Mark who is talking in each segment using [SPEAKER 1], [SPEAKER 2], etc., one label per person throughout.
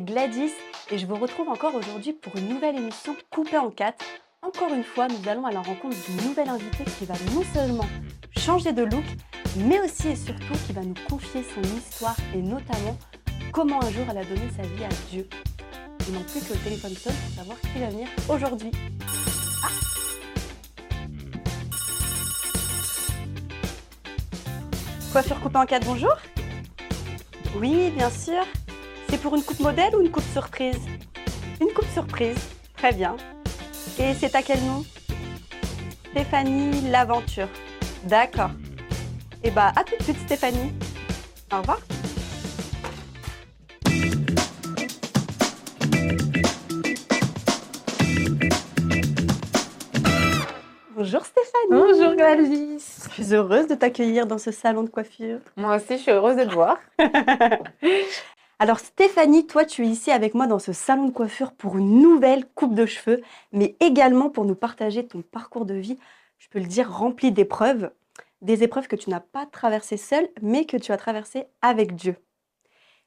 [SPEAKER 1] Gladys et je vous retrouve encore aujourd'hui pour une nouvelle émission coupée en quatre. Encore une fois, nous allons à la rencontre d'une nouvelle invitée qui va non seulement changer de look, mais aussi et surtout qui va nous confier son histoire et notamment comment un jour elle a donné sa vie à Dieu. Il manque plus que le téléphone sonne pour savoir qui va venir aujourd'hui. Ah Coiffure coupée en quatre, bonjour Oui, bien sûr. C'est pour une coupe modèle ou une coupe surprise Une coupe surprise, très bien. Et c'est à quel nom Stéphanie L'Aventure. D'accord. Et bah à tout de suite Stéphanie. Au revoir. Bonjour Stéphanie.
[SPEAKER 2] Bonjour Gladys.
[SPEAKER 1] Je suis heureuse de t'accueillir dans ce salon de coiffure.
[SPEAKER 2] Moi aussi, je suis heureuse de te voir.
[SPEAKER 1] Alors Stéphanie, toi tu es ici avec moi dans ce salon de coiffure pour une nouvelle coupe de cheveux, mais également pour nous partager ton parcours de vie, je peux le dire, rempli d'épreuves. Des épreuves que tu n'as pas traversées seule, mais que tu as traversées avec Dieu.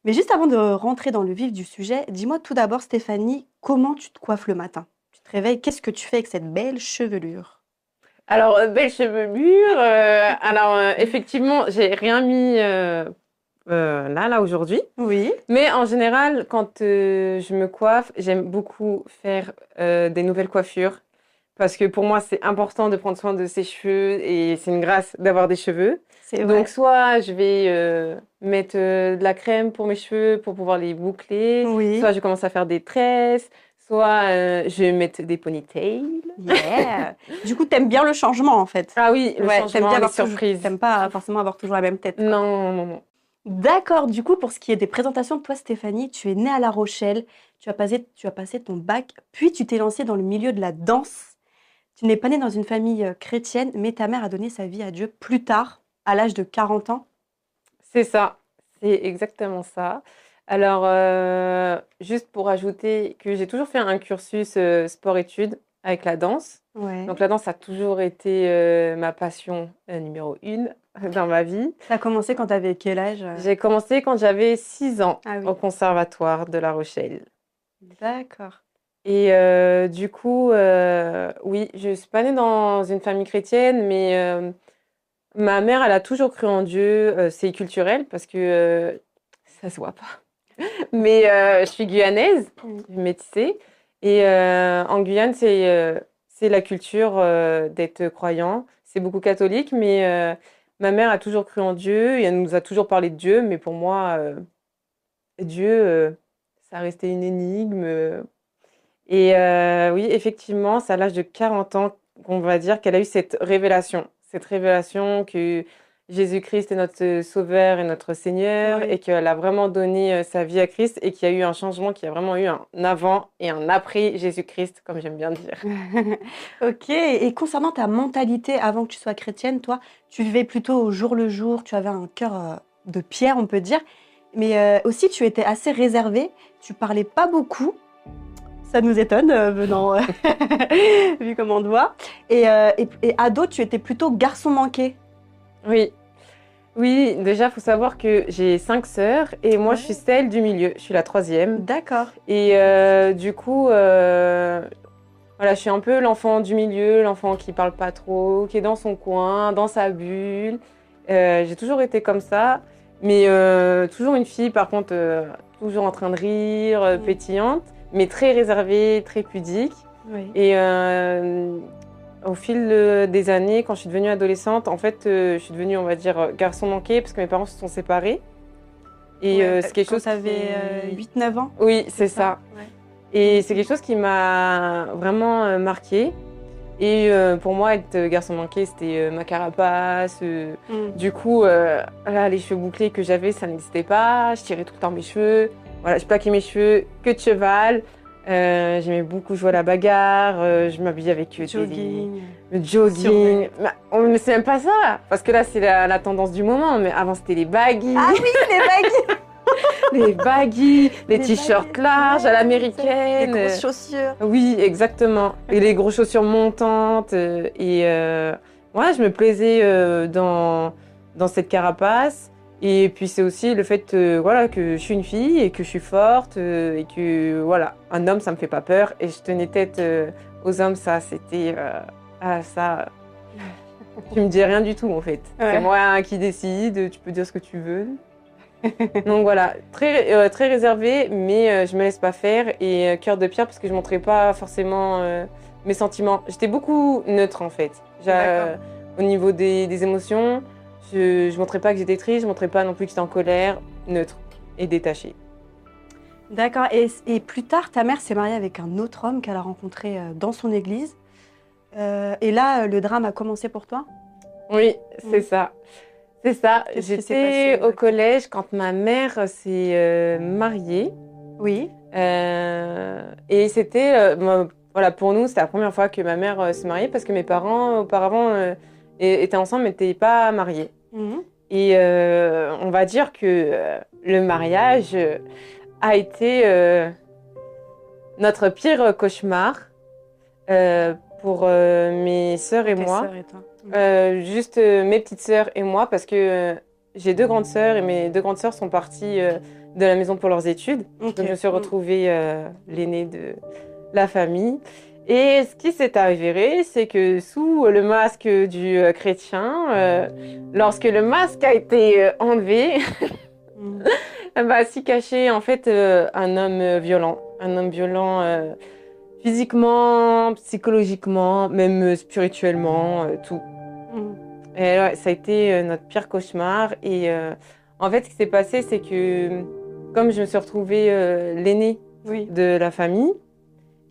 [SPEAKER 1] Mais juste avant de rentrer dans le vif du sujet, dis-moi tout d'abord Stéphanie, comment tu te coiffes le matin? Tu te réveilles, qu'est-ce que tu fais avec cette belle chevelure?
[SPEAKER 2] Alors, euh, belle chevelure. euh, alors, euh, effectivement, j'ai rien mis euh, là, là, aujourd'hui.
[SPEAKER 1] Oui.
[SPEAKER 2] Mais en général, quand euh, je me coiffe, j'aime beaucoup faire euh, des nouvelles coiffures. Parce que pour moi, c'est important de prendre soin de ses cheveux et c'est une grâce d'avoir des cheveux.
[SPEAKER 1] C'est vrai.
[SPEAKER 2] Donc, soit je vais mettre de la crème pour mes cheveux pour pouvoir les boucler.
[SPEAKER 1] oui.
[SPEAKER 2] Soit je commence à faire des tresses, soit je vais mettre des ponytails.
[SPEAKER 1] Yeah. du coup, t'aimes bien le changement en fait.
[SPEAKER 2] Ah oui, le
[SPEAKER 1] Ouais, t'aimes bien
[SPEAKER 2] les
[SPEAKER 1] avoir toujours-
[SPEAKER 2] surprises.
[SPEAKER 1] T'aimes pas forcément avoir toujours la même tête. quoi.
[SPEAKER 2] Non, non, non.
[SPEAKER 1] D'accord, du coup, pour ce qui est des présentations de toi, Stéphanie, tu es née à La Rochelle, tu as passé, tu as passé ton bac, puis tu t'es lancée dans le milieu de la danse. Tu n'es pas née dans une famille euh, chrétienne, mais ta mère a donné sa vie à Dieu plus tard, à l'âge de 40 ans.
[SPEAKER 2] C'est ça, c'est exactement ça. Alors, euh, juste pour ajouter que j'ai toujours fait un cursus euh, sport-études avec la danse.
[SPEAKER 1] Ouais.
[SPEAKER 2] Donc la danse a toujours été euh, ma passion numéro une dans ma vie.
[SPEAKER 1] ça a commencé quand tu avais quel âge euh
[SPEAKER 2] J'ai commencé quand j'avais 6 ans
[SPEAKER 1] Ah oui.
[SPEAKER 2] au conservatoire de La Rochelle.
[SPEAKER 1] D'accord.
[SPEAKER 2] Et euh, du coup, euh, oui, je ne suis pas née dans une famille chrétienne, mais euh, ma mère, elle a toujours cru en Dieu. C'est culturel parce que ça se voit pas. Mais je suis guyanaise, métissée. Et en Guyane, c'est la culture d'être croyant. C'est beaucoup catholique, mais ma mère a toujours cru en Dieu et elle nous a toujours parlé de Dieu. Mais pour moi, euh, Dieu, euh, ça restait une énigme. Et euh, oui, effectivement, c'est à l'âge de 40 ans qu'on va dire qu'elle a eu cette révélation. Cette révélation que Jésus-Christ est notre Sauveur et notre Seigneur
[SPEAKER 1] Oui.
[SPEAKER 2] et qu'elle a vraiment donné euh, sa vie à Christ et qu'il y a eu un changement, qu'il y a vraiment eu un avant et un après Jésus-Christ, comme j'aime bien dire.
[SPEAKER 1] Ok, et concernant ta mentalité avant que tu sois chrétienne, toi, tu vivais plutôt au jour le jour, tu avais un cœur euh, de pierre, on peut dire, mais euh, aussi tu étais assez réservé, tu parlais pas beaucoup. Ça nous étonne, euh, venant, euh, vu comment on te voit. Et, euh, et, et ado, tu étais plutôt garçon manqué.
[SPEAKER 2] Oui. Oui, déjà, il faut savoir que j'ai cinq sœurs et moi,
[SPEAKER 1] Ouais.
[SPEAKER 2] je suis celle du milieu. Je suis la troisième.
[SPEAKER 1] D'accord.
[SPEAKER 2] Et euh, du coup, euh, voilà, je suis un peu l'enfant du milieu, l'enfant qui parle pas trop, qui est dans son coin, dans sa bulle. Euh, j'ai toujours été comme ça, mais toujours une fille, par contre, toujours en train de rire,
[SPEAKER 1] Mm.
[SPEAKER 2] pétillante, mais très réservée, très pudique.
[SPEAKER 1] Oui.
[SPEAKER 2] Et au fil euh, des années, quand je suis devenue adolescente, en fait, euh, je suis devenue, on va dire, euh, garçon manqué, parce que mes parents se sont séparés. Et
[SPEAKER 1] Ouais,
[SPEAKER 2] c'est quelque
[SPEAKER 1] quand
[SPEAKER 2] chose.
[SPEAKER 1] t'avais
[SPEAKER 2] qui-
[SPEAKER 1] euh, 8-9 ans.
[SPEAKER 2] Oui, c'est ça.
[SPEAKER 1] Ouais.
[SPEAKER 2] Et c'est quelque chose qui m'a vraiment euh, marqué. Et euh, pour moi, être garçon manqué, c'était euh, ma carapace. euh,
[SPEAKER 1] Mm.
[SPEAKER 2] du coup, là, les cheveux bouclés que j'avais, ça n'existait pas. Je tirais tout le temps mes cheveux. Voilà, je plaquais mes cheveux que de cheval. Euh, J'aimais beaucoup jouer à la bagarre. euh, je m'habillais avec des-
[SPEAKER 1] Jogging.
[SPEAKER 2] le jogging. On- mais c'est même pas ça. Parce que là, c'est la, la tendance du moment. Mais avant, c'était les baggy.
[SPEAKER 1] Ah oui, les bagues
[SPEAKER 2] Les baggy, les
[SPEAKER 1] Les
[SPEAKER 2] t-shirts larges
[SPEAKER 1] ouais,
[SPEAKER 2] à
[SPEAKER 1] Les
[SPEAKER 2] l'américaine.
[SPEAKER 1] grosses chaussures.
[SPEAKER 2] Oui, exactement. Et les grosses chaussures montantes. euh, Et euh, ouais, je me plaisais euh, dans, dans cette carapace. Et puis c'est aussi le fait euh, voilà, que je suis une fille et que je suis forte euh, et que voilà, un homme ça me fait pas peur. Et je tenais tête euh, aux hommes, ça c'était. ah, ça. tu me dis rien du tout en fait. C'est moi qui décide, tu peux dire ce que tu veux. Donc voilà, très, très réservé, mais je me laisse pas faire et cœur de pierre parce que je montrais pas forcément mes sentiments. J'étais beaucoup neutre en fait. Au niveau des, des émotions, je ne montrais pas que j'étais triste, je ne montrais pas non plus que j'étais en colère, neutre et détachée.
[SPEAKER 1] D'accord. Et, plus tard, ta mère s'est mariée avec un autre homme qu'elle a rencontré euh, dans son église. Euh, et là, le drame a commencé pour toi?
[SPEAKER 2] Oui, c'est ça. C'est ça. J'étais au collège quand ma mère s'est euh, mariée.
[SPEAKER 1] Oui.
[SPEAKER 2] et c'était, voilà, pour nous, c'était la première fois que ma mère se mariait parce que mes parents, auparavant, étaient ensemble mais n'étaient pas mariés. Mhm. Et euh, on va dire que euh, le mariage a été euh, notre pire cauchemar pour mes sœurs et moi. Mhm. juste mes petites sœurs et moi, parce que j'ai deux grandes sœurs et mes deux grandes sœurs sont parties de la maison pour leurs études. Donc je me suis retrouvée l'aînée de la famille. Et ce qui s'est avéré, c'est que sous le masque du euh, chrétien, euh, lorsque le masque a été euh, enlevé, bah, s'y cachait en fait un homme violent, un homme violent physiquement, psychologiquement, même spirituellement, tout. Mm. Et ça a été notre pire cauchemar. Et en fait, ce qui s'est passé, c'est que comme je me suis retrouvée l'aînée de la famille,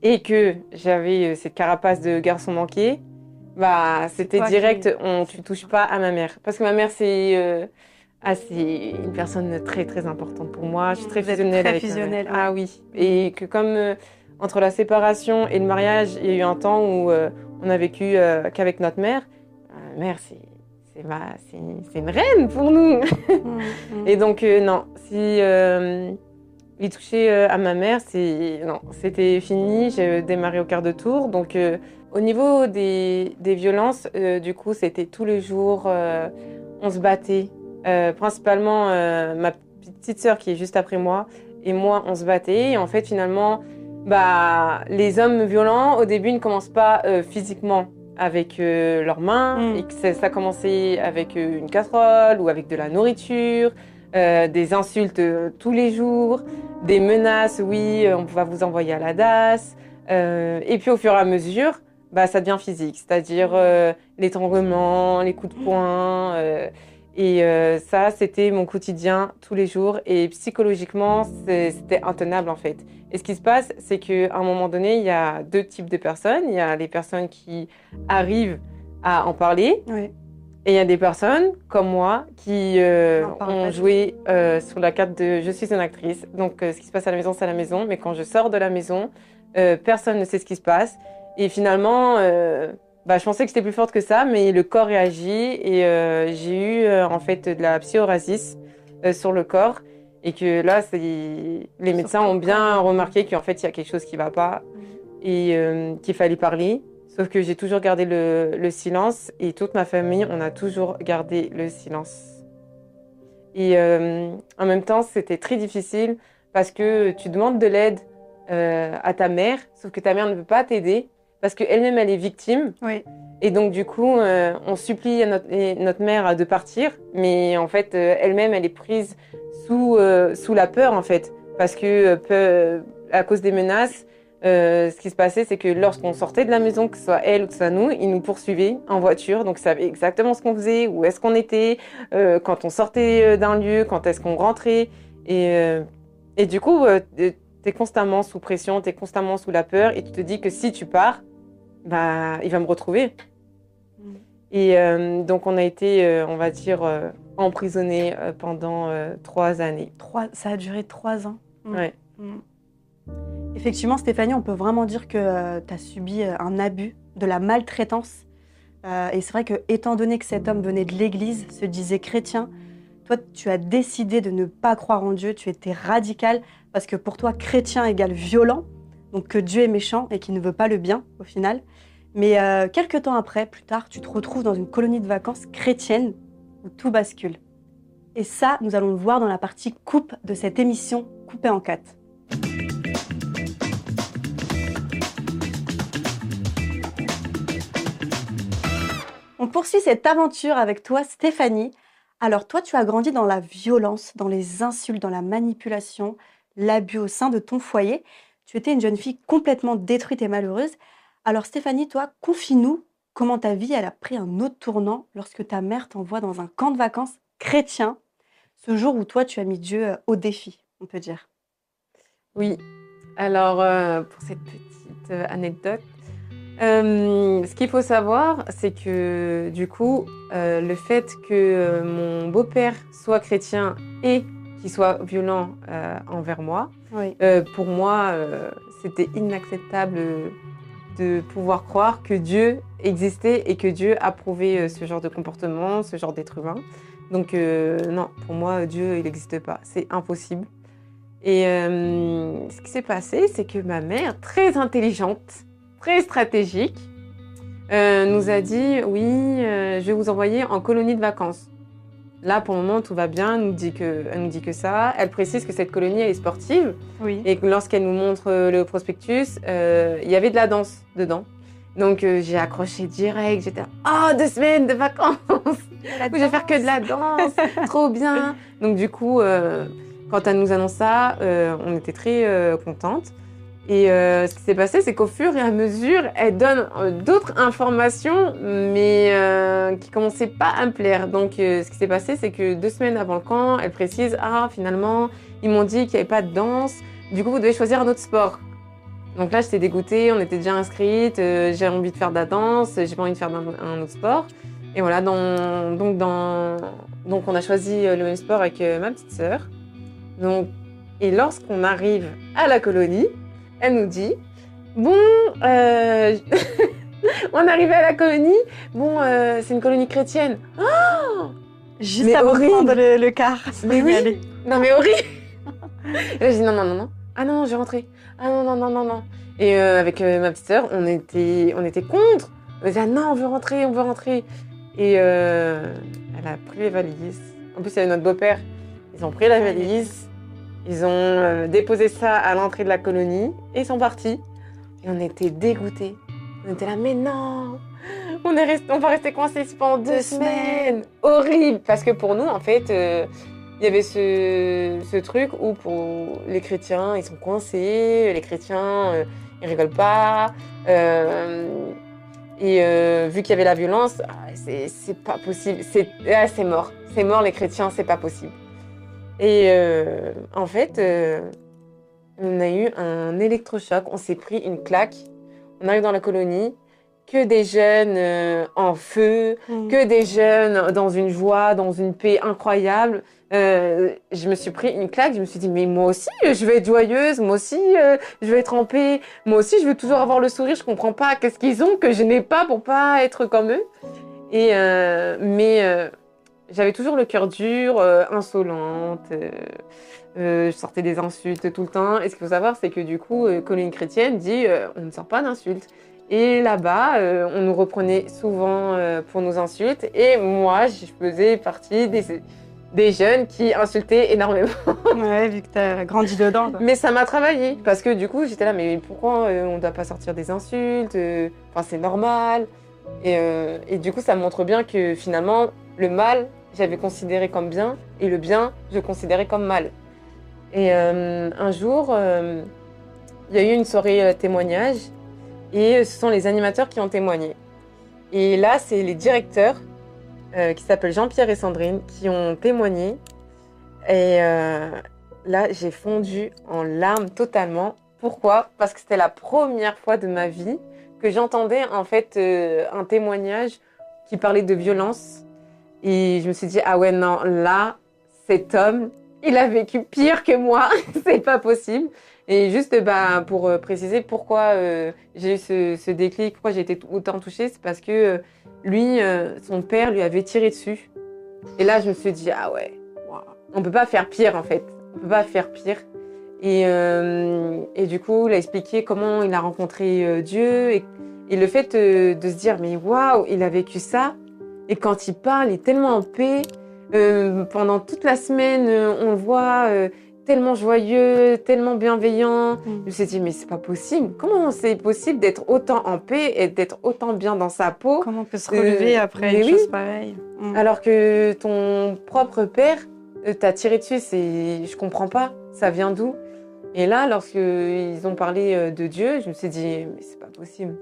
[SPEAKER 2] et que j'avais euh, cette carapace de garçon manqué, bah c'était direct, on tu touches pas à ma mère parce que ma mère c'est euh, ah, une personne très très importante pour moi. Je suis très fusionnelle avec
[SPEAKER 1] fusionnelle,
[SPEAKER 2] Ah oui, et que comme euh, entre la séparation et le mariage, il y a eu un temps où on a vécu qu'avec notre mère. Mère c'est c'est ma c'est une reine pour nous. Mmh, mmh. Et donc non, si il touchait euh, à ma mère, non, c'était fini. J'ai démarré au quart de tour. Donc, euh, au niveau des, violences, euh, du coup, c'était tous les jours. on se battait. principalement, ma petite sœur qui est juste après moi et moi, on se battait. Et en fait, finalement, bah, les hommes violents, au début, ne commencent pas physiquement avec leurs mains. Mm. Et que ça, ça commençait avec une casserole ou avec de la nourriture. Euh, des insultes euh, tous les jours, des menaces, oui, euh, on va vous envoyer à la DAS. et puis au fur et à mesure, bah, ça devient physique, c'est-à-dire l'étranglement, les coups de poing. et ça, c'était mon quotidien tous les jours. Et psychologiquement, c'était intenable en fait. Et ce qui se passe, c'est qu'à un moment donné, il y a deux types de personnes. Il y a les personnes qui arrivent à en parler. Et il y a des personnes comme moi qui euh, ont joué euh, sur la carte de je suis une actrice. Donc euh, ce qui se passe à la maison, c'est à la maison. Mais quand je sors de la maison, personne ne sait ce qui se passe. Et finalement, bah, je pensais que j'étais plus forte que ça, mais le corps réagit. Et j'ai eu en fait de la psoriasis sur le corps. Et que là, les médecins ont bien remarqué qu'en fait, il y a quelque chose qui ne va pas et qu'il fallait parler. Sauf que j'ai toujours gardé le, silence et toute ma famille, on a toujours gardé le silence. Et euh, en même temps, c'était très difficile parce que tu demandes de l'aide euh, à ta mère, sauf que ta mère ne veut pas t'aider parce qu'elle-même, elle est victime.
[SPEAKER 1] Oui.
[SPEAKER 2] Et donc, du coup, euh, on supplie notre, notre, mère de partir, mais en fait, elle-même, elle est prise sous, sous la peur, en fait, parce que à cause des menaces, euh, ce qui se passait, c'est que lorsqu'on sortait de la maison, que ce soit elle ou que ce soit nous, ils nous poursuivaient en voiture. Donc, ils savaient exactement ce qu'on faisait, où est-ce qu'on était, euh, quand on sortait euh, d'un lieu, quand est-ce qu'on rentrait. Et, et du coup, tu es constamment sous pression, tu es constamment sous la peur et tu te dis que si tu pars, bah, il va me retrouver. Mm. Et donc, on a été, on va dire, emprisonnés pendant trois années.
[SPEAKER 1] Trois, ça a duré trois ans.
[SPEAKER 2] Mm. Ouais.
[SPEAKER 1] Mm. Effectivement, Stéphanie, on peut vraiment dire que euh, tu as subi euh, un abus, de la maltraitance. Euh, et c'est vrai que, étant donné que cet homme venait de l'Église, se disait chrétien, toi, tu as décidé de ne pas croire en Dieu, tu étais radical, parce que pour toi, chrétien égale violent, donc que Dieu est méchant et qu'il ne veut pas le bien, au final. Mais quelques temps après, plus tard, tu te retrouves dans une colonie de vacances chrétienne où tout bascule. Et ça, nous allons le voir dans la partie coupe de cette émission coupée en quatre. On poursuit cette aventure avec toi, Stéphanie. Alors toi, tu as grandi dans la violence, dans les insultes, dans la manipulation, l'abus au sein de ton foyer. Tu étais une jeune fille complètement détruite et malheureuse. Alors Stéphanie, toi, confie-nous comment ta vie a pris un autre tournant lorsque ta mère t'envoie dans un camp de vacances chrétien, ce jour où toi tu as mis Dieu euh, au défi, on peut dire.
[SPEAKER 2] Oui. Alors euh, pour cette petite euh, ce qu'il faut savoir, c'est que du coup, le fait que mon beau-père soit chrétien et qu'il soit violent envers moi, pour moi, c'était inacceptable de pouvoir croire que Dieu existait et que Dieu approuvait euh, ce genre de comportement, ce genre d'être humain. Donc euh, non, pour moi, Dieu, il n'existe pas. C'est impossible. Et euh, ce qui s'est passé, c'est que ma mère, très intelligente, très stratégique, nous a dit, oui, je vais vous envoyer en colonie de vacances. Là, pour le moment, tout va bien. Elle nous dit que, elle nous dit que ça. Elle précise que cette colonie est sportive.
[SPEAKER 1] Oui.
[SPEAKER 2] Et que lorsqu'elle nous montre le prospectus, euh, il y avait de la danse dedans. Donc euh, j'ai accroché direct. J'étais oh deux semaines de vacances. je vais faire que de la danse. Trop bien. Donc du coup, euh, quand elle nous annonce ça, on était très contente. Et euh, ce qui s'est passé, c'est qu'au fur et à mesure, elle donne euh, d'autres informations, mais euh, qui commençaient pas à me plaire. Donc, ce qui s'est passé, c'est que deux semaines avant le camp, elle précise Ah, finalement, ils m'ont dit qu'il n'y avait pas de danse. Du coup, vous devez choisir un autre sport. Donc là, j'étais dégoûtée, on était déjà inscrites, j'ai envie de faire de la danse, j'ai pas envie de faire un, autre sport. Et voilà, donc, on a choisi le même sport avec ma petite sœur. Et lorsqu'on arrive à la colonie, elle nous dit Bon, euh, on est arrivé à la colonie. Bon, euh, c'est une colonie chrétienne.
[SPEAKER 1] Oh Juste mais horrible. le, le car.
[SPEAKER 2] Mais oui. Non, mais horrible. Là, je dis non, non, non, non. Ah non, je vais rentrer. Ah non, non, non, non, non. Et euh, avec ma petite sœur, on était, on était contre. On disait ah non, on veut rentrer, on veut rentrer. Et elle a pris les valises. En plus, il y avait notre beau-père. Ils ont pris la valise. Ils ont euh, déposé ça à l'entrée de la colonie et ils sont partis. Et on était dégoûtés. On était là, mais non on, est resté, on va rester coincés pendant deux, semaines. Horrible Parce que pour nous, en fait, euh, il y avait ce, ce, truc où pour les chrétiens, ils sont coincés, les chrétiens, euh, ils rigolent pas. et vu qu'il y avait la violence, ah, c'est pas possible. Ah, c'est mort. C'est mort, les chrétiens, c'est pas possible. Et euh, en fait, euh, on a eu un électrochoc, on s'est pris une claque. On arrive dans la colonie, que des jeunes euh, en feu, mm. que des jeunes dans une joie, dans une paix incroyable. je me suis pris une claque, je me suis dit, mais moi aussi, je vais être joyeuse, moi aussi, je vais être en paix, moi aussi, je veux toujours avoir le sourire, je comprends pas qu'est-ce qu'ils ont que je n'ai pas pour pas être comme eux. Et, mais j'avais toujours le cœur dur, euh, insolente, euh, euh, je sortais des insultes tout le temps. Et ce qu'il faut savoir, c'est que du coup, Colline Chrétienne dit on ne sort pas d'insultes. Et là-bas, on nous reprenait souvent pour nos insultes. Et moi, je faisais partie des, des jeunes qui insultaient énormément.
[SPEAKER 1] ouais, vu que tu as grandi dedans.
[SPEAKER 2] Mais ça m'a travaillé. Parce que du coup, j'étais là, mais pourquoi on ne doit pas sortir des insultes Enfin, c'est normal. Et, et, du coup, ça montre bien que finalement, le mal, j'avais considéré comme bien et le bien, je considérais comme mal. Et euh, un jour, euh, il y a eu une soirée euh, témoignage et ce sont les animateurs qui ont témoigné. Et là, c'est les directeurs qui s'appellent Jean-Pierre et Sandrine qui ont témoigné. Et là, j'ai fondu en larmes totalement. Pourquoi? Parce que c'était la première fois de ma vie que j'entendais en fait un témoignage qui parlait de violence et je me suis dit, ah ouais, non, là, cet homme, il a vécu pire que moi, c'est pas possible. Et juste bah, pour euh, préciser pourquoi euh, j'ai eu ce, déclic, pourquoi j'ai été autant touchée, c'est parce que euh, lui, son père lui avait tiré dessus. Et là, je me suis dit, ah ouais, on peut pas faire pire en fait. On peut pas faire pire. Et, et du coup, il a expliqué comment il a rencontré Dieu et, et, le fait de se dire, mais waouh, il a vécu ça, et quand il parle, il est tellement en paix. Euh, pendant toute la semaine, euh, on le voit euh, tellement joyeux, tellement bienveillant.
[SPEAKER 1] Mm.
[SPEAKER 2] Je me suis dit, mais c'est pas possible. Comment c'est possible d'être autant en paix et d'être autant bien dans sa peau?
[SPEAKER 1] Comment on peut se relever
[SPEAKER 2] Euh,
[SPEAKER 1] après une
[SPEAKER 2] oui.
[SPEAKER 1] chose pareille? Mm.
[SPEAKER 2] alors que ton propre père t'a tiré dessus C'est, je comprends pas. Ça vient d'où? Et là, lorsqu'ils ont parlé de Dieu, je me suis dit, mais c'est pas possible.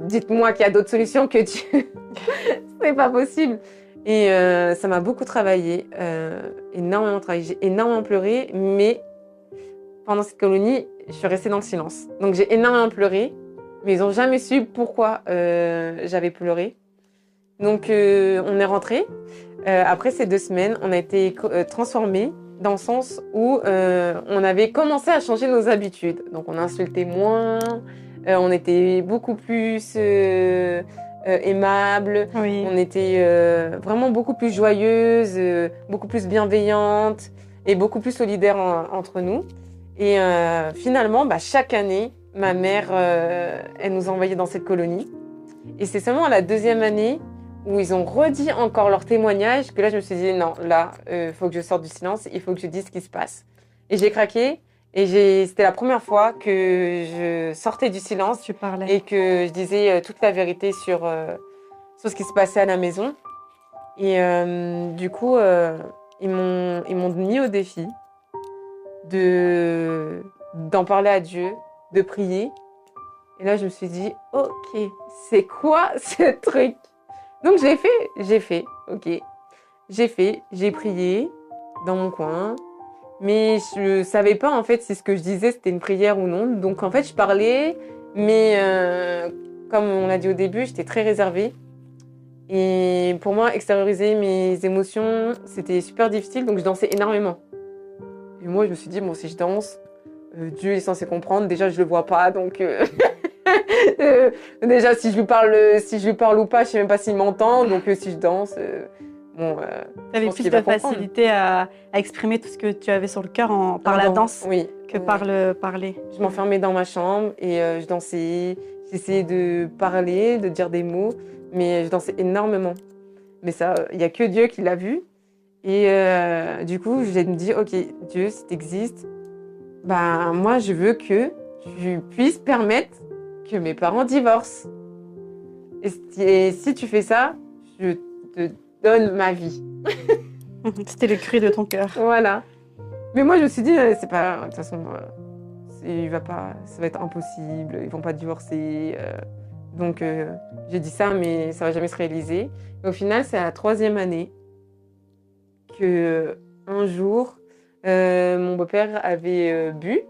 [SPEAKER 2] Dites-moi qu'il y a d'autres solutions que Dieu. c'est pas possible. Et euh, ça m'a beaucoup travaillé, euh, énormément travaillé. J'ai énormément pleuré, mais pendant cette colonie, je suis restée dans le silence. Donc j'ai énormément pleuré, mais ils n'ont jamais su pourquoi euh, j'avais pleuré. Donc on est rentré. Après ces deux semaines, on a été transformés dans le sens où on avait commencé à changer nos habitudes. Donc on insultait moins, on était beaucoup plus euh, euh, aimables,
[SPEAKER 1] Oui.
[SPEAKER 2] on était euh, vraiment beaucoup plus joyeuses, euh, beaucoup plus bienveillantes et beaucoup plus solidaires en- entre nous. Et euh, finalement, bah, chaque année, ma mère, euh, elle nous envoyait dans cette colonie. Et c'est seulement à la deuxième année où ils ont redit encore leur témoignage que là, je me suis dit, non, là, il faut que je sorte du silence, il faut que je dise ce qui se passe. Et j'ai craqué. Et c'était la première fois que je sortais du silence
[SPEAKER 1] Tu parlais.
[SPEAKER 2] et que je disais euh, toute la vérité sur, euh, sur ce qui se passait à la maison. Et euh, du coup, euh, ils m'ont ils m'ont mis au défi de d'en parler à Dieu, de prier. Et là, je me suis dit, ok, c'est quoi ce truc? Donc j'ai fait, j'ai fait, ok, j'ai fait, j'ai prié dans mon coin. Mais je savais pas en fait si ce que je disais c'était une prière ou non. Donc en fait je parlais, mais euh, comme on l'a dit au début, j'étais très réservée. Et pour moi, extérioriser mes émotions, c'était super difficile, donc je dansais énormément. Et moi, je me suis dit, bon, si je danse, euh, Dieu est censé comprendre. Déjà, je le vois pas, donc euh, déjà, si je lui parle, si je lui parle ou pas, je sais même pas s'il m'entend. Donc, si je danse, bon, euh,
[SPEAKER 1] Tu avais
[SPEAKER 2] pense
[SPEAKER 1] plus de facilité à, à exprimer tout ce que tu avais sur le cœur en, par la danse
[SPEAKER 2] oui,
[SPEAKER 1] que
[SPEAKER 2] oui.
[SPEAKER 1] par le parler.
[SPEAKER 2] Je m'enfermais dans ma chambre et euh, je dansais. J'essayais de parler, de dire des mots, mais je dansais énormément. Mais ça, il n'y a que Dieu qui l'a vu. Et euh, du coup, j'ai me dit, ok, Dieu, si tu existes, ben, moi, je veux que tu puisses permettre que mes parents divorcent. Et si, et si tu fais ça, je te donne ma vie.
[SPEAKER 1] C'était le cri de ton cœur.
[SPEAKER 2] Voilà. Mais moi, je me suis dit, euh, c'est pas. De toute façon, euh, il va pas, ça va être impossible, ils vont pas divorcer. euh. donc, euh, j'ai dit ça, mais ça va jamais se réaliser. Et au final, c'est à la troisième année que, un jour, euh, mon beau-père avait bu.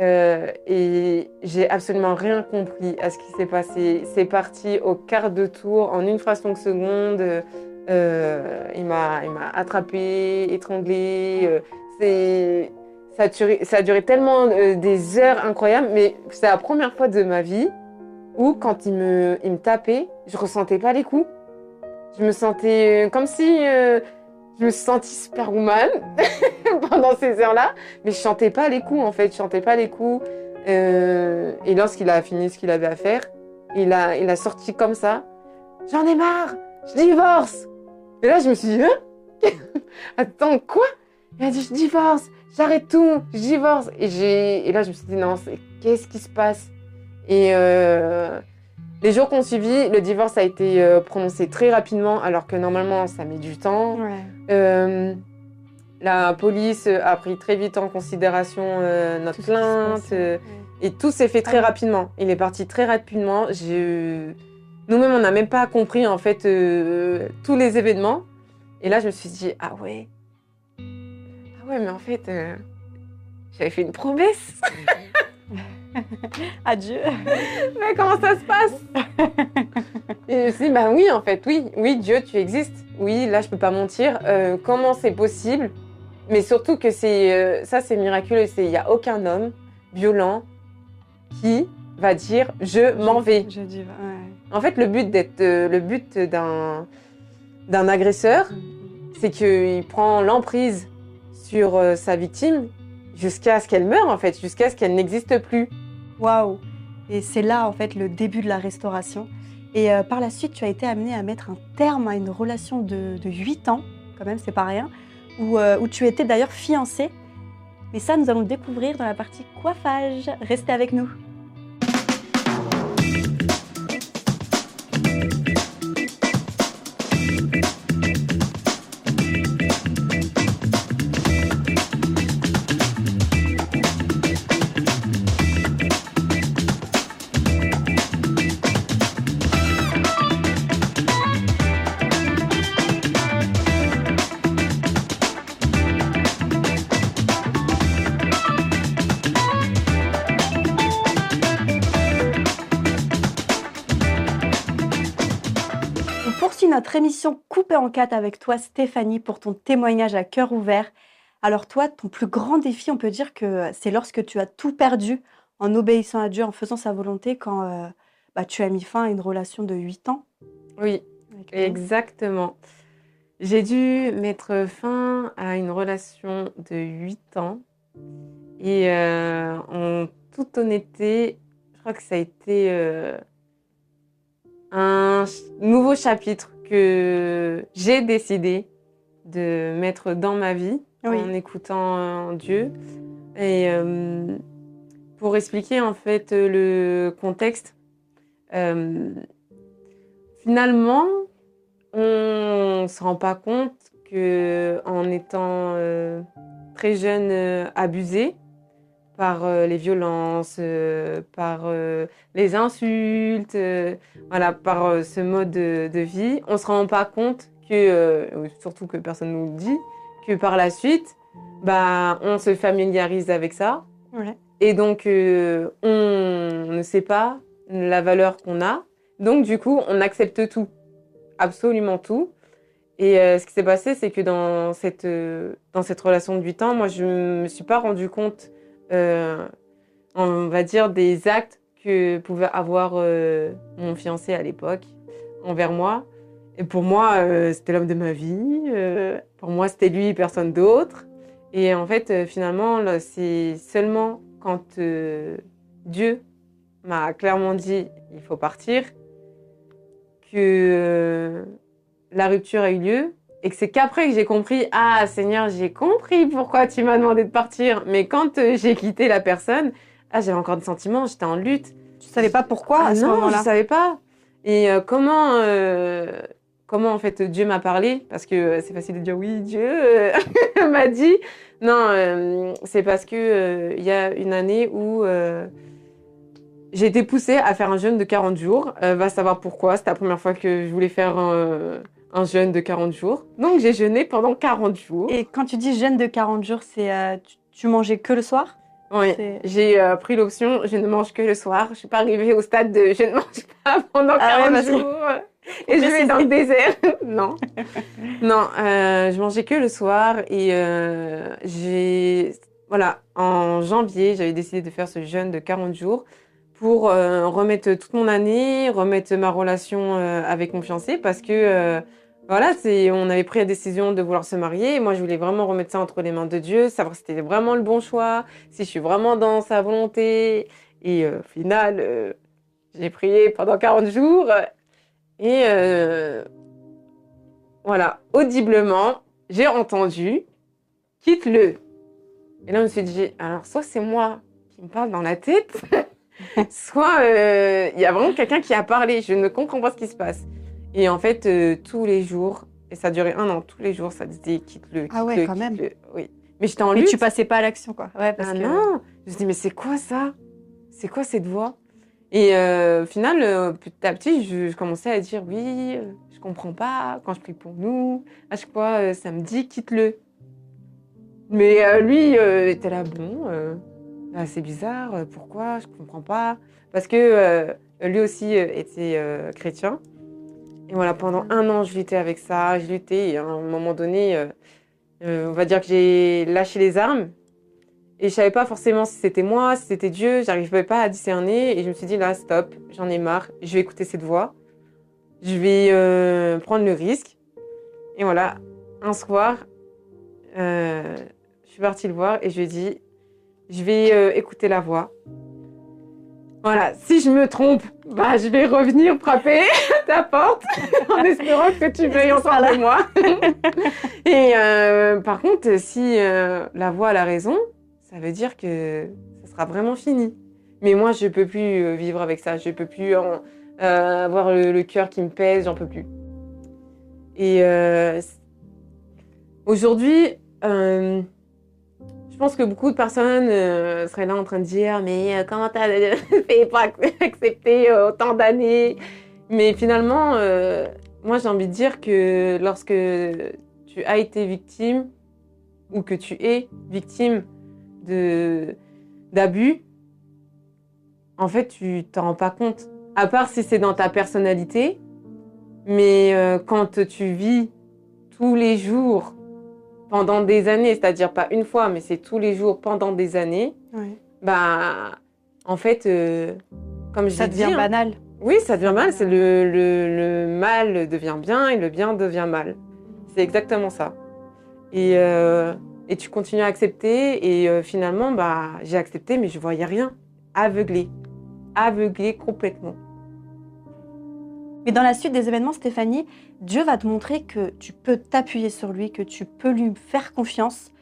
[SPEAKER 2] Euh, et j'ai absolument rien compris à ce qui s'est passé. C'est parti au quart de tour, en une fraction de seconde. Euh, il m'a attrapé, étranglé. euh, ça a duré, tellement euh, des heures incroyables, mais c'est la première fois de ma vie où quand il me, il me tapait, je ressentais pas les coups. Je me sentais euh, comme si je me suis sentie Superwoman pendant ces heures-là, mais je chantais pas les coups en fait, je chantais pas les coups. Euh, et lorsqu'il a fini ce qu'il avait à faire, il a, il a sorti comme ça. J'en ai marre, je divorce. Et là, je me suis dit, hein? Attends, quoi? Il a dit, je divorce, j'arrête tout, je divorce. Et, et là, je me suis dit, non, qu'est-ce qui se passe? Et euh, les jours qu'on suivi, le divorce a été euh, prononcé très rapidement, alors que normalement, ça met du temps.
[SPEAKER 1] Ouais.
[SPEAKER 2] Euh, la police a pris très vite en considération euh, notre
[SPEAKER 1] Tout
[SPEAKER 2] plainte.
[SPEAKER 1] ouais.
[SPEAKER 2] et tout s'est fait très
[SPEAKER 1] Ah oui.
[SPEAKER 2] rapidement. Il est parti très rapidement. Nous-mêmes, on n'a même pas compris en fait tous les événements. Et là, je me suis dit ah ouais, ah ouais, mais en fait, j'avais fait une promesse.
[SPEAKER 1] Adieu.
[SPEAKER 2] mais comment ça se passe? Et je me suis dit bah oui, en fait, oui, oui, Dieu, tu existes. Oui, là, je peux pas mentir. Euh, comment c'est possible? Mais surtout que c'est euh, ça, c'est miraculeux. Il y a aucun homme violent qui va dire je m'en vais.
[SPEAKER 1] Je dis, ouais.
[SPEAKER 2] En fait, le but d'être, euh, le but d'un d'un agresseur, c'est qu'il prend l'emprise sur sa victime jusqu'à ce qu'elle meure, en fait, jusqu'à ce qu'elle n'existe plus.
[SPEAKER 1] Waouh Et c'est là, en fait, le début de la restauration. Et euh, par la suite, tu as été amenée à mettre un terme à une relation de, de 8 ans, quand même, c'est pas rien, où, euh, où tu étais d'ailleurs fiancée. Mais ça, nous allons le découvrir dans la partie coiffage. Restez avec nous. Émission coupée en quatre avec toi, Stéphanie, pour ton témoignage à cœur ouvert. Alors toi, ton plus grand défi, on peut dire que c'est lorsque tu as tout perdu en obéissant à Dieu, en faisant sa volonté, quand euh, bah, tu as mis fin à une relation de 8 ans.
[SPEAKER 2] Oui, exactement. J'ai dû mettre fin à une relation de 8 ans. Et euh, en toute honnêteté, je crois que ça a été euh, un nouveau chapitre que j'ai décidé de mettre dans ma vie
[SPEAKER 1] Oui.
[SPEAKER 2] en écoutant Dieu. Et euh, pour expliquer en fait le contexte, euh, finalement, on ne se rend pas compte que en étant euh, très jeune, euh, abusé par euh, les violences, euh, par euh, les insultes, voilà, par ce mode de, de vie, on se rend pas compte que, surtout que personne nous le dit, que par la suite, bah, on se familiarise avec ça.
[SPEAKER 1] Ouais.
[SPEAKER 2] Et donc, on ne sait pas la valeur qu'on a. Donc, du coup, on accepte tout, absolument tout. Et ce qui s'est passé, c'est que dans cette, dans cette relation de 8 ans, moi, je ne me suis pas rendu compte, on va dire, des actes que pouvait avoir euh, mon fiancé à l'époque envers moi. Et pour moi, euh, c'était l'homme de ma vie. euh, pour moi, c'était lui personne d'autre. Et en fait, euh, finalement, c'est seulement quand euh, Dieu m'a clairement dit il faut partir que euh, la rupture a eu lieu et que c'est qu'après que j'ai compris ah Seigneur j'ai compris pourquoi tu m'as demandé de partir mais quand euh, j'ai quitté la personne ah j'avais encore des sentiments j'étais en lutte
[SPEAKER 1] Tu savais pas pourquoi
[SPEAKER 2] ah
[SPEAKER 1] à ce
[SPEAKER 2] non,
[SPEAKER 1] moment-là
[SPEAKER 2] je savais pas. Et euh, comment, euh, comment en fait Dieu m'a parlé? Parce que c'est facile de dire oui, Dieu m'a dit. Non, c'est parce que il y a une année où j'ai été poussée à faire un jeûne de 40 jours. Va savoir pourquoi. C'était la première fois que je voulais faire un, jeûne de 40 jours. Donc j'ai jeûné pendant 40 jours.
[SPEAKER 1] Et quand tu dis jeûne de 40 jours, c'est euh, tu, tu mangeais que le soir?
[SPEAKER 2] Oui, j'ai euh, pris l'option, je ne mange que le soir. Je suis pas arrivée au stade de je ne mange pas pendant 40
[SPEAKER 1] Ah ouais, parce que-
[SPEAKER 2] jours et je vais dans le désert. non, non, euh, je mangeais que le soir et j'ai voilà en janvier j'avais décidé de faire ce jeûne de 40 jours pour euh, remettre toute mon année, remettre ma relation euh, avec mon fiancé parce que euh, voilà, on avait pris la décision de vouloir se marier. Moi, je voulais vraiment remettre ça entre les mains de Dieu, savoir si c'était vraiment le bon choix, si je suis vraiment dans sa volonté. Et euh, au final, euh, j'ai prié pendant 40 jours. Et euh, voilà, audiblement, j'ai entendu quitte-le. Et là, je me suis dit, alors, soit c'est moi qui me parle dans la tête, soit il y a vraiment quelqu'un qui a parlé. Je ne comprends pas ce qui se passe. Et en fait, euh, tous les jours, et ça duré un an, tous les jours, ça disait quitte-le.
[SPEAKER 1] Ah ouais, quand même.
[SPEAKER 2] Oui. Mais j'étais en
[SPEAKER 1] Mais
[SPEAKER 2] lutte.
[SPEAKER 1] tu passais pas à l'action, quoi. Ouais, parce
[SPEAKER 2] Ah
[SPEAKER 1] que...
[SPEAKER 2] non Je me dit, mais c'est quoi ça? C'est quoi cette voix? Et euh, au final, euh, petit à petit, je, je commençais à dire oui, je comprends pas quand je prie pour nous. À chaque fois, ça me dit quitte-le. Mais lui était là, bon, ah, c'est bizarre, pourquoi? Je comprends pas. Parce que lui aussi était chrétien. Et voilà, pendant un an, je luttais avec ça, je luttais. Et à un moment donné, euh, euh, on va dire que j'ai lâché les armes. Et je savais pas forcément si c'était moi, si c'était Dieu. J'arrivais pas à discerner. Et je me suis dit, là, stop, j'en ai marre. Je vais écouter cette voix. Je vais euh, prendre le risque. Et voilà, un soir, je suis partie le voir et je lui ai dit, je vais écouter la voix. Voilà, si je me trompe, bah, je vais revenir frapper ta porte en espérant que tu veuilles encore de moi. Et euh, par contre, si euh, la voix a la raison, ça veut dire que ça sera vraiment fini. Mais moi, je peux plus euh, vivre avec ça. Je peux plus avoir le, le cœur qui me pèse. J'en peux plus. Et aujourd'hui, je pense que beaucoup de personnes euh, seraient là en train de dire mais euh, comment t'as fait pour accepter euh, autant d'années? Mais finalement, moi j'ai envie de dire que lorsque tu as été victime ou que tu es victime d'abus, en fait tu t'en rends pas compte. À part si c'est dans ta personnalité, mais quand tu vis tous les jours pendant des années, c'est-à-dire pas une fois, mais c'est tous les jours pendant des années, bah, en fait, euh, comme je
[SPEAKER 1] Ça devient
[SPEAKER 2] hein,
[SPEAKER 1] banal.
[SPEAKER 2] Oui, ça devient mal. C'est le, le, mal devient bien et le bien devient mal. C'est exactement ça. Et, euh, et tu continues à accepter et euh, finalement, bah, j'ai accepté, mais je voyais rien. Aveuglé. Aveuglé complètement.
[SPEAKER 1] Mais dans la suite des événements, Stéphanie, Dieu va te montrer que tu peux t'appuyer sur lui, que tu peux lui faire confiance.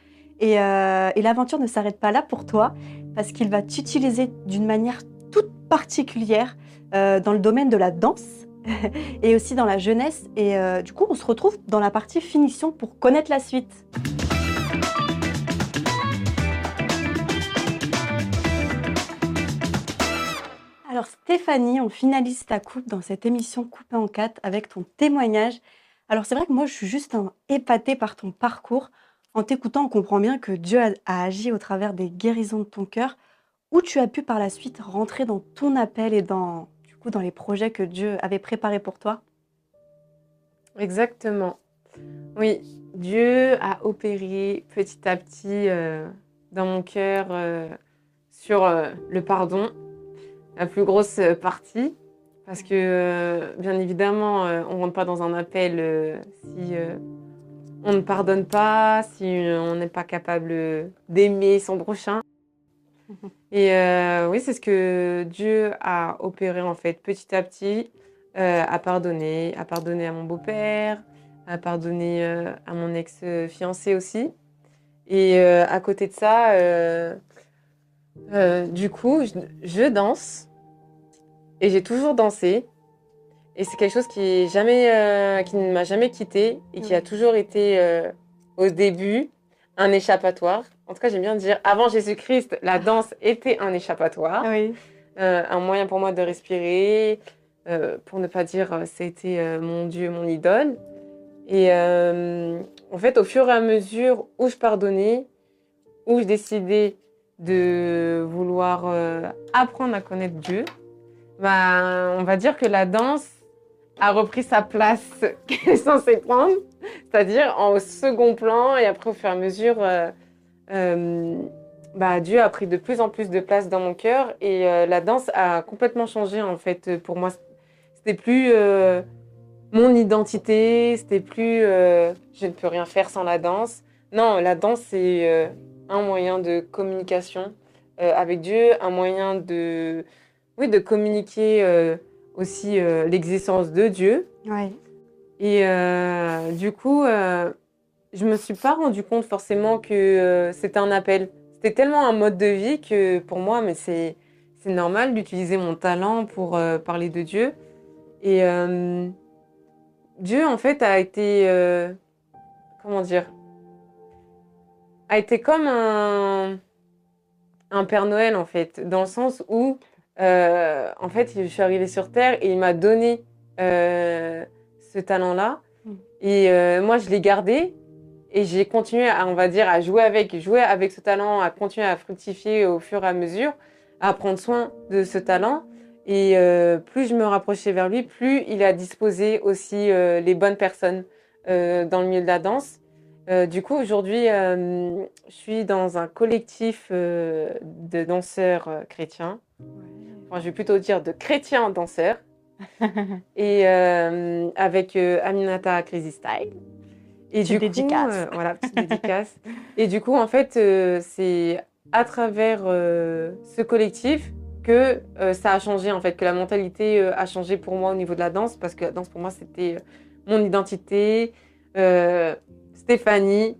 [SPEAKER 1] Et, euh, l'aventure ne s'arrête pas là pour toi, parce qu'il va t'utiliser d'une manière toute particulière euh, dans le domaine de la danse et aussi dans la jeunesse. Et euh, du coup, on se retrouve dans la partie finition pour connaître la suite. Alors Stéphanie, on finalise ta coupe dans cette émission coupée en quatre avec ton témoignage. Alors c'est vrai que moi je suis juste épatée par ton parcours. En t'écoutant, on comprend bien que Dieu a, agi au travers des guérisons de ton cœur, où tu as pu par la suite rentrer dans ton appel et dans, les projets que Dieu avait préparés pour toi?
[SPEAKER 2] Exactement. Oui, Dieu a opéré petit à petit euh, dans mon cœur euh, sur euh, le pardon la plus grosse euh, partie. Parce que, euh, bien évidemment, euh, on ne rentre pas dans un appel si on ne pardonne pas, si on n'est pas capable d'aimer son prochain. Et oui, c'est ce que Dieu a opéré en fait petit à petit, à pardonner, à pardonner à mon beau-père, à pardonner à mon ex-fiancé aussi. Et à côté de ça, du coup, je danse et j'ai toujours dansé. Et c'est quelque chose qui, jamais, euh, qui ne m'a jamais quitté et qui a toujours été, euh, au début, un échappatoire. En tout cas, j'aime bien dire, avant Jésus-Christ, la danse était un échappatoire.
[SPEAKER 1] Oui.
[SPEAKER 2] Euh, un moyen pour moi de respirer, pour ne pas dire c'était mon Dieu, mon idole. Et en fait, au fur et à mesure où je pardonnais, où je décidais de vouloir apprendre à connaître Dieu, ben, on va dire que la danse a repris sa place qu'elle est censée prendre, c'est-à-dire en second plan, et après au fur et à mesure, euh, euh, bah, Dieu a pris de plus en plus de place dans mon cœur, et euh, la danse a complètement changé en fait pour moi. C'était plus mon identité, c'était plus je ne peux rien faire sans la danse. Non, la danse c'est un moyen de communication avec Dieu, un moyen de oui, de communiquer euh, aussi euh, l'existence de Dieu.
[SPEAKER 1] Ouais.
[SPEAKER 2] Et euh, du coup, je me suis pas rendu compte forcément que c'était un appel. C'était tellement un mode de vie que pour moi, mais c'est c'est normal d'utiliser mon talent pour parler de Dieu. Et Dieu, en fait, a été comment dire a été comme un un Père Noël en fait, dans le sens où euh, en fait, je suis arrivée sur Terre et il m'a donné euh, ce talent-là. Mm. Et euh, moi, je l'ai gardé et j'ai continué, à, on va dire, à jouer avec, jouer avec ce talent, à continuer à fructifier au fur et à mesure, à prendre soin de ce talent. Et plus je me rapprochais vers lui, plus il a disposé aussi les bonnes personnes dans le milieu de la danse. du coup, aujourd'hui, je suis dans un collectif de danseurs chrétiens je vais plutôt dire de chrétiens danseurs. et euh, avec euh, Aminata Crazy Style.
[SPEAKER 1] Et du dédicace.
[SPEAKER 2] Coup, euh, voilà, petite dédicace. et du coup, en fait, c'est à travers ce collectif que euh, ça a changé en fait, que la mentalité euh, a changé pour moi au niveau de la danse, parce que la danse pour moi c'était euh, mon identité. Euh, Stéphanie,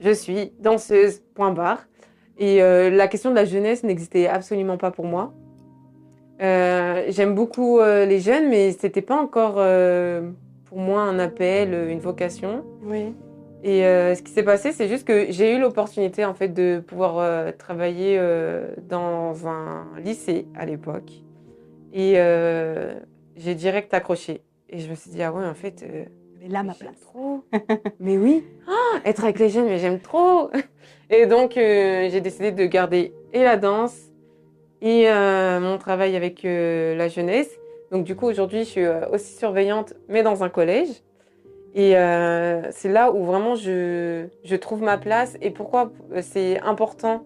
[SPEAKER 2] je suis danseuse, point barre. Et euh, la question de la jeunesse n'existait absolument pas pour moi. Euh, J'aime beaucoup euh, les jeunes, mais c'était pas encore euh, pour moi un appel, une vocation.
[SPEAKER 1] Oui.
[SPEAKER 2] Et ce qui s'est passé, c'est juste que j'ai eu l'opportunité en fait de pouvoir travailler dans un lycée à l'époque. Et j'ai direct accroché. Et je me suis dit, ah ouais, en fait,
[SPEAKER 1] Mais là, ma place.
[SPEAKER 2] trop. mais oui, Ah, être avec les jeunes, mais j'aime trop. Et donc, j'ai décidé de garder et la danse et euh, mon travail avec euh, la jeunesse. Donc, du coup, aujourd'hui, je suis euh, aussi surveillante, mais dans un collège. Et c'est là où vraiment je, trouve ma place et pourquoi c'est important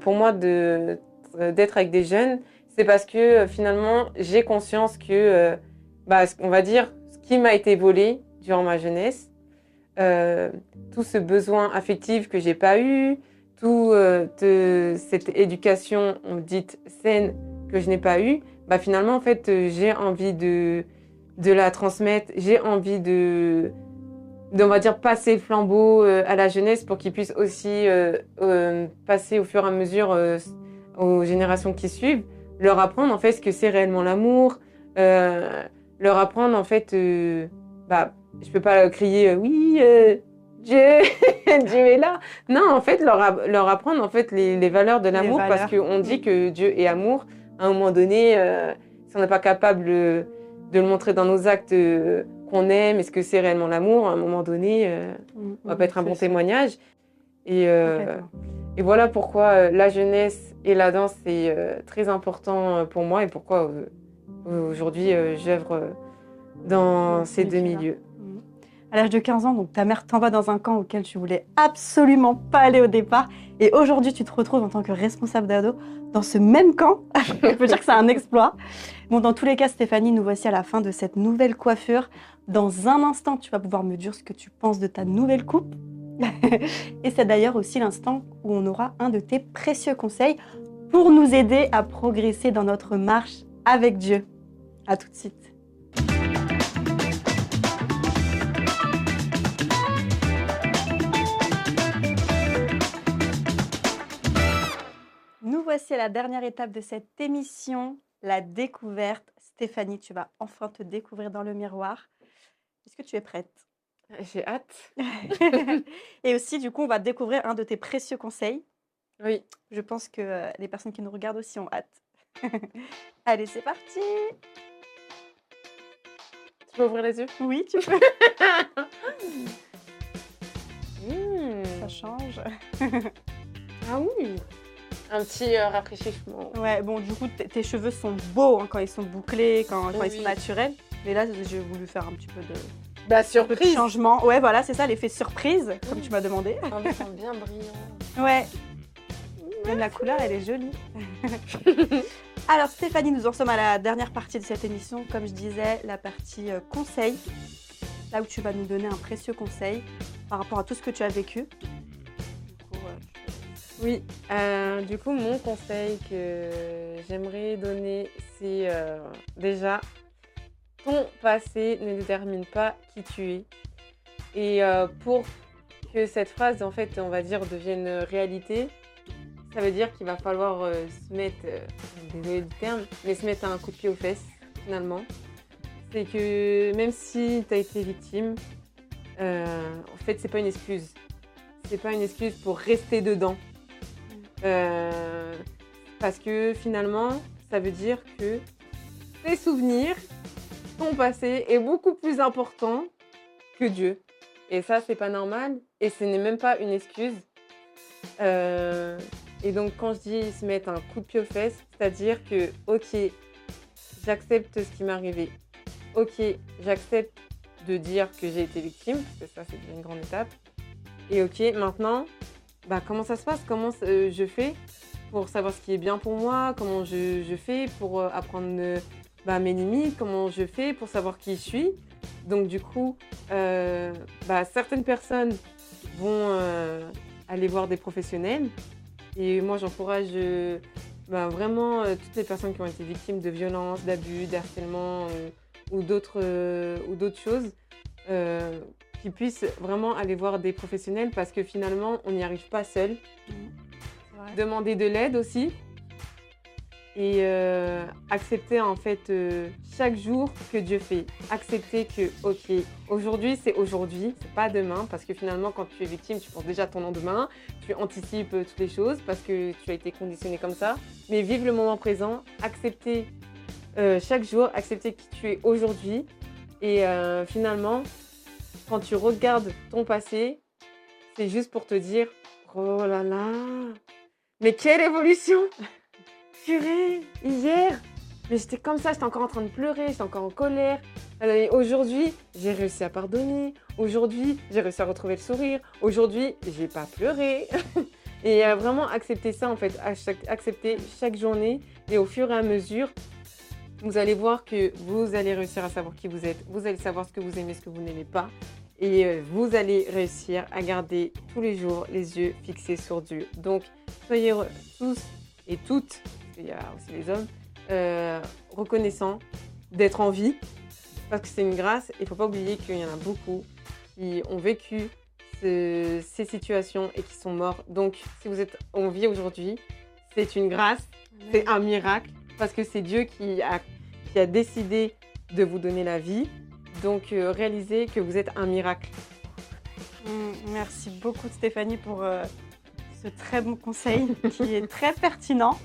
[SPEAKER 2] pour moi d'être avec des jeunes. C'est parce que finalement, j'ai conscience que, bah, on va dire, ce qui m'a été volé durant ma jeunesse, tout ce besoin affectif que j'ai pas eu, tout euh, cette éducation on dite saine que je n'ai pas eu, bah finalement en fait euh, j'ai envie de de la transmettre, j'ai envie de on va dire passer le flambeau euh, à la jeunesse pour qu'ils puissent aussi passer au fur et à mesure aux générations qui suivent, leur apprendre en fait ce que c'est réellement l'amour, leur apprendre en fait bah je peux pas crier oui Dieu Dieu est là. Non, en fait, leur, app- leur apprendre en fait les, les valeurs de l'amour parce qu'on dit que Dieu est amour. À un moment donné, euh, si on n'est pas capable euh, de le montrer dans nos actes euh, qu'on aime, est-ce que c'est réellement l'amour À un moment donné, euh, on va pas être un bon témoignage. Et, et voilà pourquoi la jeunesse et la danse c'est très important pour moi et pourquoi aujourd'hui j'œuvre dans ces deux milieux.
[SPEAKER 1] À l'âge de 15 ans, donc ta mère t'envoie dans un camp auquel tu voulais absolument pas aller au départ. Et aujourd'hui, tu te retrouves en tant que responsable d'ado dans ce même camp. On peut dire que c'est un exploit. Bon, dans tous les cas, Stéphanie, nous voici à la fin de cette nouvelle coiffure. Dans un instant, tu vas pouvoir me dire ce que tu penses de ta nouvelle coupe. Et c'est d'ailleurs aussi l'instant où on aura un de tes précieux conseils pour nous aider à progresser dans notre marche avec Dieu. À tout de suite. Voici à la dernière étape de cette émission, la découverte. Stéphanie, tu vas enfin te découvrir dans le miroir. Est-ce que tu es prête?
[SPEAKER 2] J'ai hâte.
[SPEAKER 1] Et aussi, du coup, on va découvrir un de tes précieux conseils.
[SPEAKER 2] Oui.
[SPEAKER 1] Je pense que euh, les personnes qui nous regardent aussi ont hâte. Allez, c'est parti
[SPEAKER 2] Tu peux ouvrir les yeux?
[SPEAKER 1] Oui, tu peux.
[SPEAKER 2] Mmh.
[SPEAKER 1] Ça change.
[SPEAKER 2] Ah oui Un petit euh, rafraîchissement.
[SPEAKER 1] Ouais, bon, du coup, tes cheveux sont beaux hein, quand ils sont bouclés, quand, quand ils sont naturels. Mais là, j'ai voulu faire un petit peu de,
[SPEAKER 2] Bah
[SPEAKER 1] de
[SPEAKER 2] surprise
[SPEAKER 1] changement. Ouais, voilà, c'est ça, l'effet surprise, comme tu m'as demandé.
[SPEAKER 2] Un peu bien brillant.
[SPEAKER 1] Ouais. Même la couleur, elle est jolie. Alors Stéphanie, nous en sommes à la dernière partie de cette émission. Comme je disais, la partie euh, conseil. Là où tu vas nous donner un précieux conseil par rapport à tout ce que tu as vécu.
[SPEAKER 2] Oui, euh, du coup, mon conseil que j'aimerais donner, c'est euh, déjà, ton passé ne détermine pas qui tu es. Et euh, pour que cette phrase, en fait, on va dire, devienne réalité, ça veut dire qu'il va falloir se mettre, désolé du terme, mais se mettre un coup de pied aux fesses, finalement. C'est que même si tu as été victime, en fait, c'est pas une excuse. C'est pas une excuse pour rester dedans. Euh, parce que finalement, ça veut dire que tes souvenirs, ton passé est beaucoup plus important que Dieu. Et ça, c'est pas normal. Et ce n'est même pas une excuse. Euh, et donc, quand je dis se mettre un coup de pied aux fesses, c'est-à-dire que, ok, j'accepte ce qui m'est arrivé. Ok, j'accepte de dire que j'ai été victime, parce que ça, c'est une grande étape. Et ok, maintenant, bah, comment ça se passe? Comment euh, je fais pour savoir ce qui est bien pour moi? Comment je, fais pour euh, apprendre euh, bah, mes limites? Comment je fais pour savoir qui je suis? Donc du coup, bah, certaines personnes vont aller voir des professionnels. Et moi, j'encourage vraiment toutes les personnes qui ont été victimes de violences, d'abus, d'harcèlement ou ou d'autres choses, euh, qui puissent vraiment aller voir des professionnels parce que finalement, on n'y arrive pas seul. Demander de l'aide aussi. Et euh, accepter en fait euh, chaque jour que Dieu fait. Accepter que, ok, aujourd'hui c'est aujourd'hui, c'est pas demain, parce que finalement quand tu es victime, tu penses déjà à ton lendemain, tu anticipes euh, toutes les choses parce que tu as été conditionné comme ça. Mais vivre le moment présent, accepter chaque jour, accepter qui tu es aujourd'hui. Et finalement, quand tu regardes ton passé, c'est juste pour te dire, oh là là, mais quelle évolution Purée, hier, mais j'étais comme ça, j'étais encore en train de pleurer, j'étais encore en colère. Et aujourd'hui, j'ai réussi à pardonner. Aujourd'hui, j'ai réussi à retrouver le sourire. Aujourd'hui, j'ai pas pleuré. et euh, vraiment accepter ça, en fait, accepter chaque journée. Et au fur et à mesure, vous allez voir que vous allez réussir à savoir qui vous êtes. Vous allez savoir ce que vous aimez, ce que vous n'aimez pas. Et euh, vous allez réussir à garder tous les jours les yeux fixés sur Dieu. Donc, soyez tous et toutes, qu'il y a aussi les hommes, euh, reconnaissants d'être en vie, parce que c'est une grâce. Il ne faut pas oublier qu'il y en a beaucoup qui ont vécu ce- ces situations et qui sont morts. Donc, si vous êtes en vie aujourd'hui, c'est une grâce, c'est un miracle, parce que c'est Dieu qui a, qui a décidé de vous donner la vie. Donc, euh, réalisez que vous êtes un miracle.
[SPEAKER 1] Mm, Merci beaucoup Stéphanie pour euh, ce très bon conseil qui est très pertinent.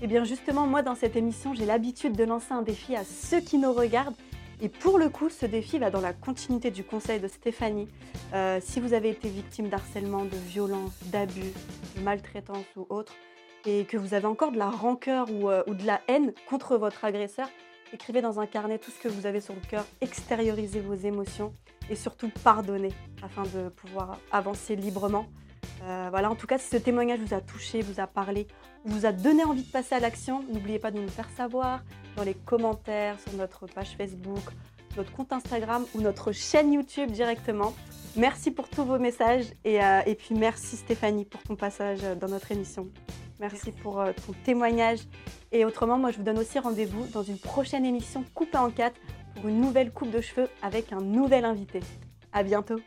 [SPEAKER 1] Et bien justement, moi dans cette émission, j'ai l'habitude de lancer un défi à ceux qui nous regardent. Et pour le coup, ce défi va dans la continuité du conseil de Stéphanie. Euh, si vous avez été victime d'harcèlement, de violence, d'abus, de maltraitance ou autre, et que vous avez encore de la rancœur ou de la haine contre votre agresseur, écrivez dans un carnet tout ce que vous avez sur le cœur, extériorisez vos émotions et surtout pardonnez afin de pouvoir avancer librement. Euh, voilà, en tout cas, si ce témoignage vous a touché, vous a parlé, vous a donné envie de passer à l'action, n'oubliez pas de nous faire savoir dans les commentaires sur notre page Facebook, notre compte Instagram ou notre chaîne YouTube directement. Merci pour tous vos messages et, euh, et puis merci Stéphanie pour ton passage dans notre émission. Merci pour euh, ton témoignage. Et autrement, moi, je vous donne aussi rendez-vous dans une prochaine émission coupée en quatre pour une nouvelle coupe de cheveux avec un nouvel invité. À bientôt.